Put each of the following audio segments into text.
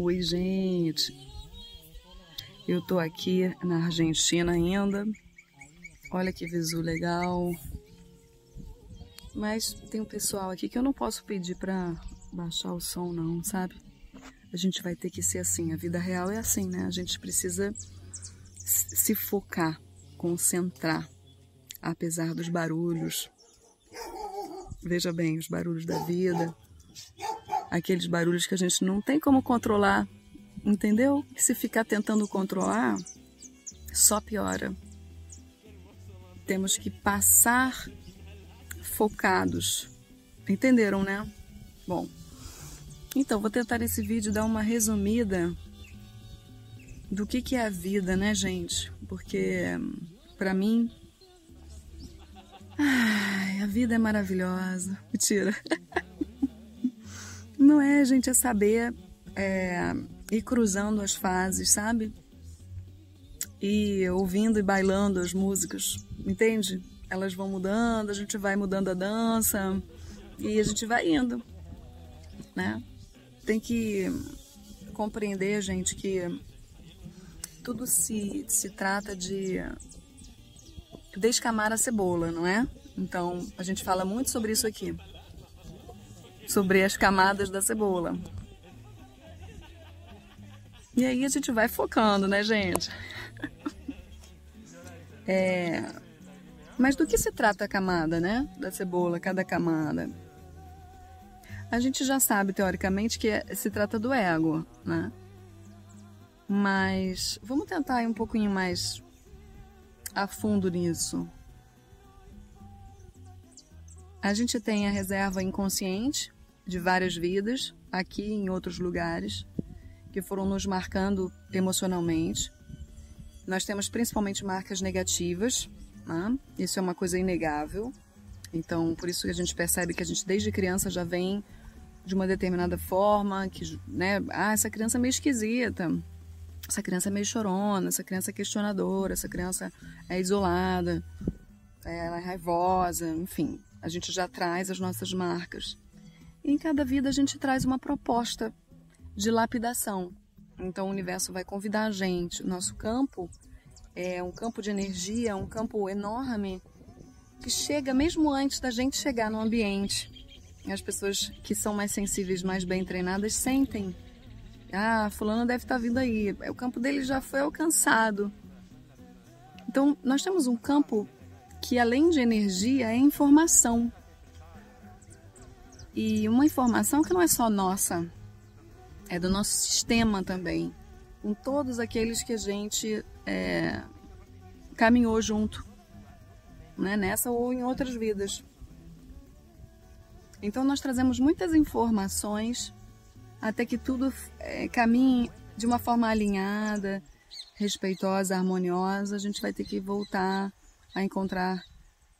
Oi, gente. Eu tô aqui na Argentina ainda. Olha que visu legal. Mas tem um pessoal aqui que eu não posso pedir para baixar o som não, sabe? A gente vai ter que ser assim, a vida real é assim, né? A gente precisa se focar, concentrar, apesar dos barulhos. Veja bem, os barulhos da vida, aqueles barulhos que a gente não tem como controlar, entendeu? Se ficar tentando controlar, só piora. Temos que passar focados. Entenderam, né? Bom, então vou tentar nesse vídeo dar uma resumida do que, que é a vida, né, gente? Porque para mim ai, a vida é maravilhosa. Mentira. Não é, gente, é saber é, ir cruzando as fases, sabe? E ouvindo e bailando as músicas, entende? Elas vão mudando, a gente vai mudando a dança e a gente vai indo, né? Tem que compreender, gente, que tudo se, se trata de descamar a cebola, não é? Então, a gente fala muito sobre isso aqui sobre as camadas da cebola. E aí a gente vai focando, né, gente? É... Mas do que se trata a camada, né? Da cebola, cada camada. A gente já sabe, teoricamente, que é, se trata do ego, né? Mas vamos tentar ir um pouquinho mais a fundo nisso. A gente tem a reserva inconsciente, de várias vidas, aqui e em outros lugares, que foram nos marcando emocionalmente. Nós temos principalmente marcas negativas, né? isso é uma coisa inegável. Então, por isso que a gente percebe que a gente desde criança já vem de uma determinada forma, que, né, ah, essa criança é meio esquisita, essa criança é meio chorona, essa criança é questionadora, essa criança é isolada, ela é raivosa, enfim, a gente já traz as nossas marcas. Em cada vida a gente traz uma proposta de lapidação. Então o universo vai convidar a gente. Nosso campo é um campo de energia, um campo enorme que chega mesmo antes da gente chegar no ambiente. As pessoas que são mais sensíveis, mais bem treinadas, sentem. Ah, fulano deve estar vindo aí. O campo dele já foi alcançado. Então, nós temos um campo que, além de energia, é informação. E uma informação que não é só nossa, é do nosso sistema também, com todos aqueles que a gente é, caminhou junto, né? nessa ou em outras vidas. Então nós trazemos muitas informações até que tudo é, caminhe de uma forma alinhada, respeitosa, harmoniosa. A gente vai ter que voltar a encontrar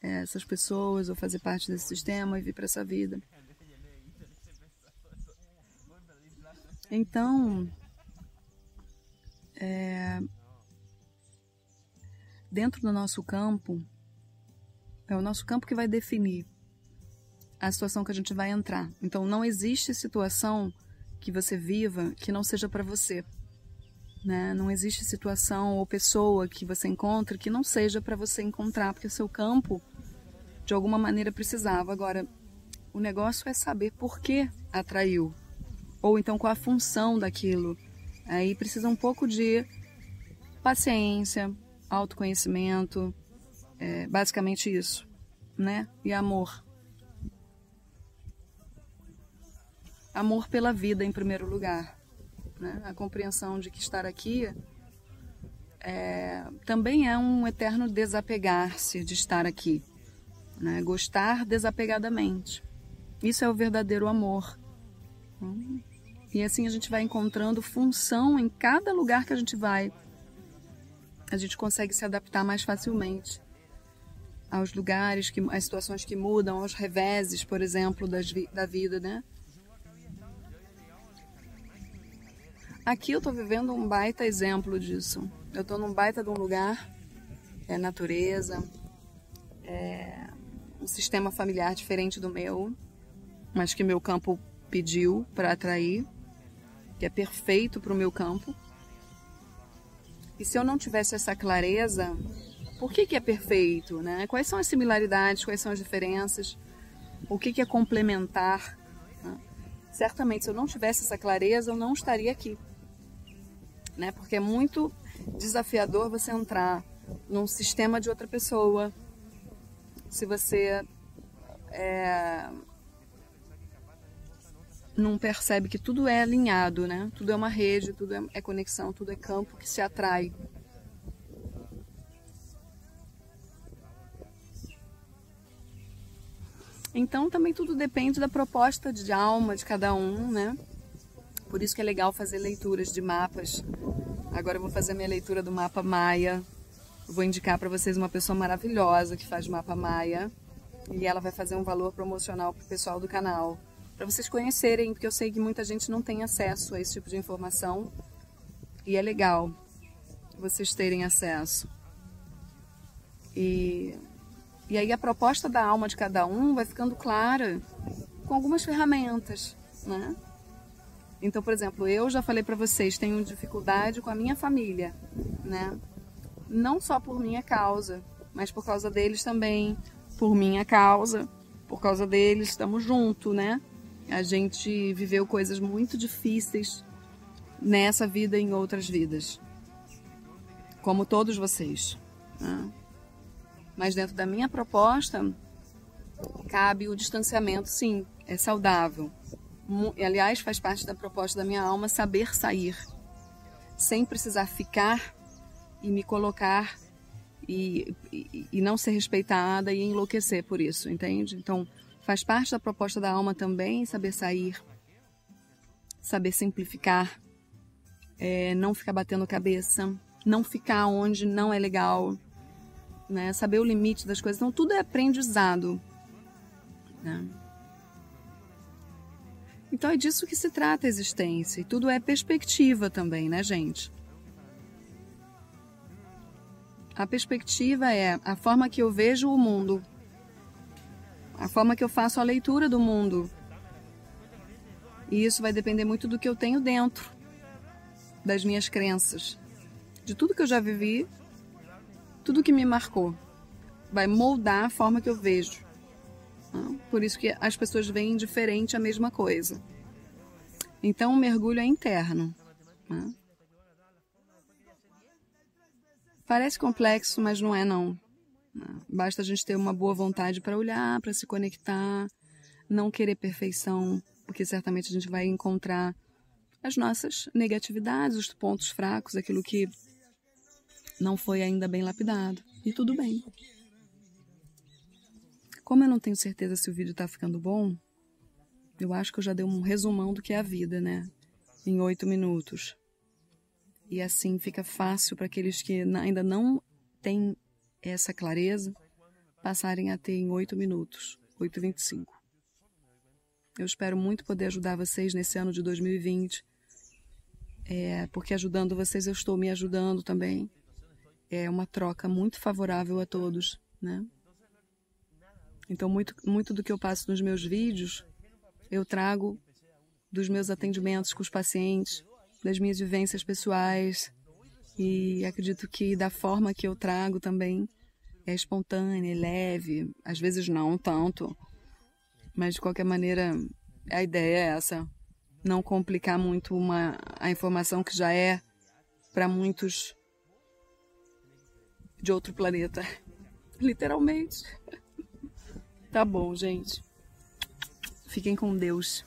é, essas pessoas ou fazer parte desse sistema e vir para essa vida. Então, é, dentro do nosso campo, é o nosso campo que vai definir a situação que a gente vai entrar. Então, não existe situação que você viva que não seja para você. Né? Não existe situação ou pessoa que você encontre que não seja para você encontrar, porque o seu campo, de alguma maneira, precisava. Agora, o negócio é saber por que atraiu ou então qual a função daquilo. Aí precisa um pouco de paciência, autoconhecimento, é, basicamente isso, né? E amor. Amor pela vida em primeiro lugar, né? A compreensão de que estar aqui é, também é um eterno desapegar-se de estar aqui, né? Gostar desapegadamente. Isso é o verdadeiro amor. E assim a gente vai encontrando função em cada lugar que a gente vai. A gente consegue se adaptar mais facilmente aos lugares, que, às situações que mudam, aos reveses, por exemplo, das, da vida, né? Aqui eu estou vivendo um baita exemplo disso. Eu estou num baita de um lugar, é natureza, é um sistema familiar diferente do meu, mas que meu campo pediu para atrair. que é perfeito para o meu campo. E se eu não tivesse essa clareza, por que, que é perfeito? Né? Quais são as similaridades, quais são as diferenças? O que, que é complementar? Né? Certamente, se eu não tivesse essa clareza, eu não estaria aqui. Né? Porque é muito desafiador você entrar num sistema de outra pessoa. Se você é, não percebe que tudo é alinhado, né? Tudo é uma rede, tudo é, é conexão, tudo é campo que se atrai. Então também tudo depende da proposta de alma de cada um, né? Por isso que é legal fazer leituras de mapas. Agora eu vou fazer a minha leitura do mapa Maia. Vou indicar para vocês uma pessoa maravilhosa que faz mapa Maia e ela vai fazer um valor promocional para o pessoal do canal, para vocês conhecerem, porque eu sei que muita gente não tem acesso a esse tipo de informação e é legal vocês terem acesso. E, e aí a proposta da alma de cada um vai ficando clara com algumas ferramentas, né? Então, por exemplo, eu já falei para vocês, tenho dificuldade com a minha família, né? Não só por minha causa, mas por causa deles também, por minha causa, por causa deles, estamos juntos, né? A gente viveu coisas muito difíceis nessa vida e em outras vidas, como todos vocês. Né? Mas dentro da minha proposta, cabe o distanciamento, sim, é saudável. Aliás, faz parte da proposta da minha alma saber sair, sem precisar ficar e me colocar e, e, e não ser respeitada e enlouquecer por isso, entende? Então, faz parte da proposta da alma também saber sair, saber simplificar, é, não ficar batendo cabeça, não ficar onde não é legal, né? saber o limite das coisas. Então, tudo é aprendizado. Né? Então, é disso que se trata a existência. E tudo é perspectiva também, né, gente? A perspectiva é a forma que eu vejo o mundo, a forma que eu faço a leitura do mundo. E isso vai depender muito do que eu tenho dentro, das minhas crenças, de tudo que eu já vivi, tudo que me marcou. Vai moldar a forma que eu vejo. Por isso que as pessoas veem diferente a mesma coisa. Então, o mergulho é interno. Né? Parece complexo, mas não é não. Basta a gente ter uma boa vontade para olhar, para se conectar, não querer perfeição, porque certamente a gente vai encontrar as nossas negatividades, os pontos fracos, aquilo que não foi ainda bem lapidado. E tudo bem. Como eu não tenho certeza se o vídeo está ficando bom, eu acho que eu já dei um resumão do que é a vida, né? Em oito minutos. E assim fica fácil para aqueles que ainda não têm essa clareza passarem a ter em 8 minutos, 8 e 25. Eu espero muito poder ajudar vocês nesse ano de 2020, é, porque ajudando vocês eu estou me ajudando também. É uma troca muito favorável a todos, né? Então, muito, muito do que eu passo nos meus vídeos, eu trago dos meus atendimentos com os pacientes, das minhas vivências pessoais e acredito que da forma que eu trago também é espontânea, é leve, às vezes não tanto, mas de qualquer maneira a ideia é essa, não complicar muito uma a informação que já é para muitos de outro planeta, literalmente. Tá bom, gente. Fiquem com Deus.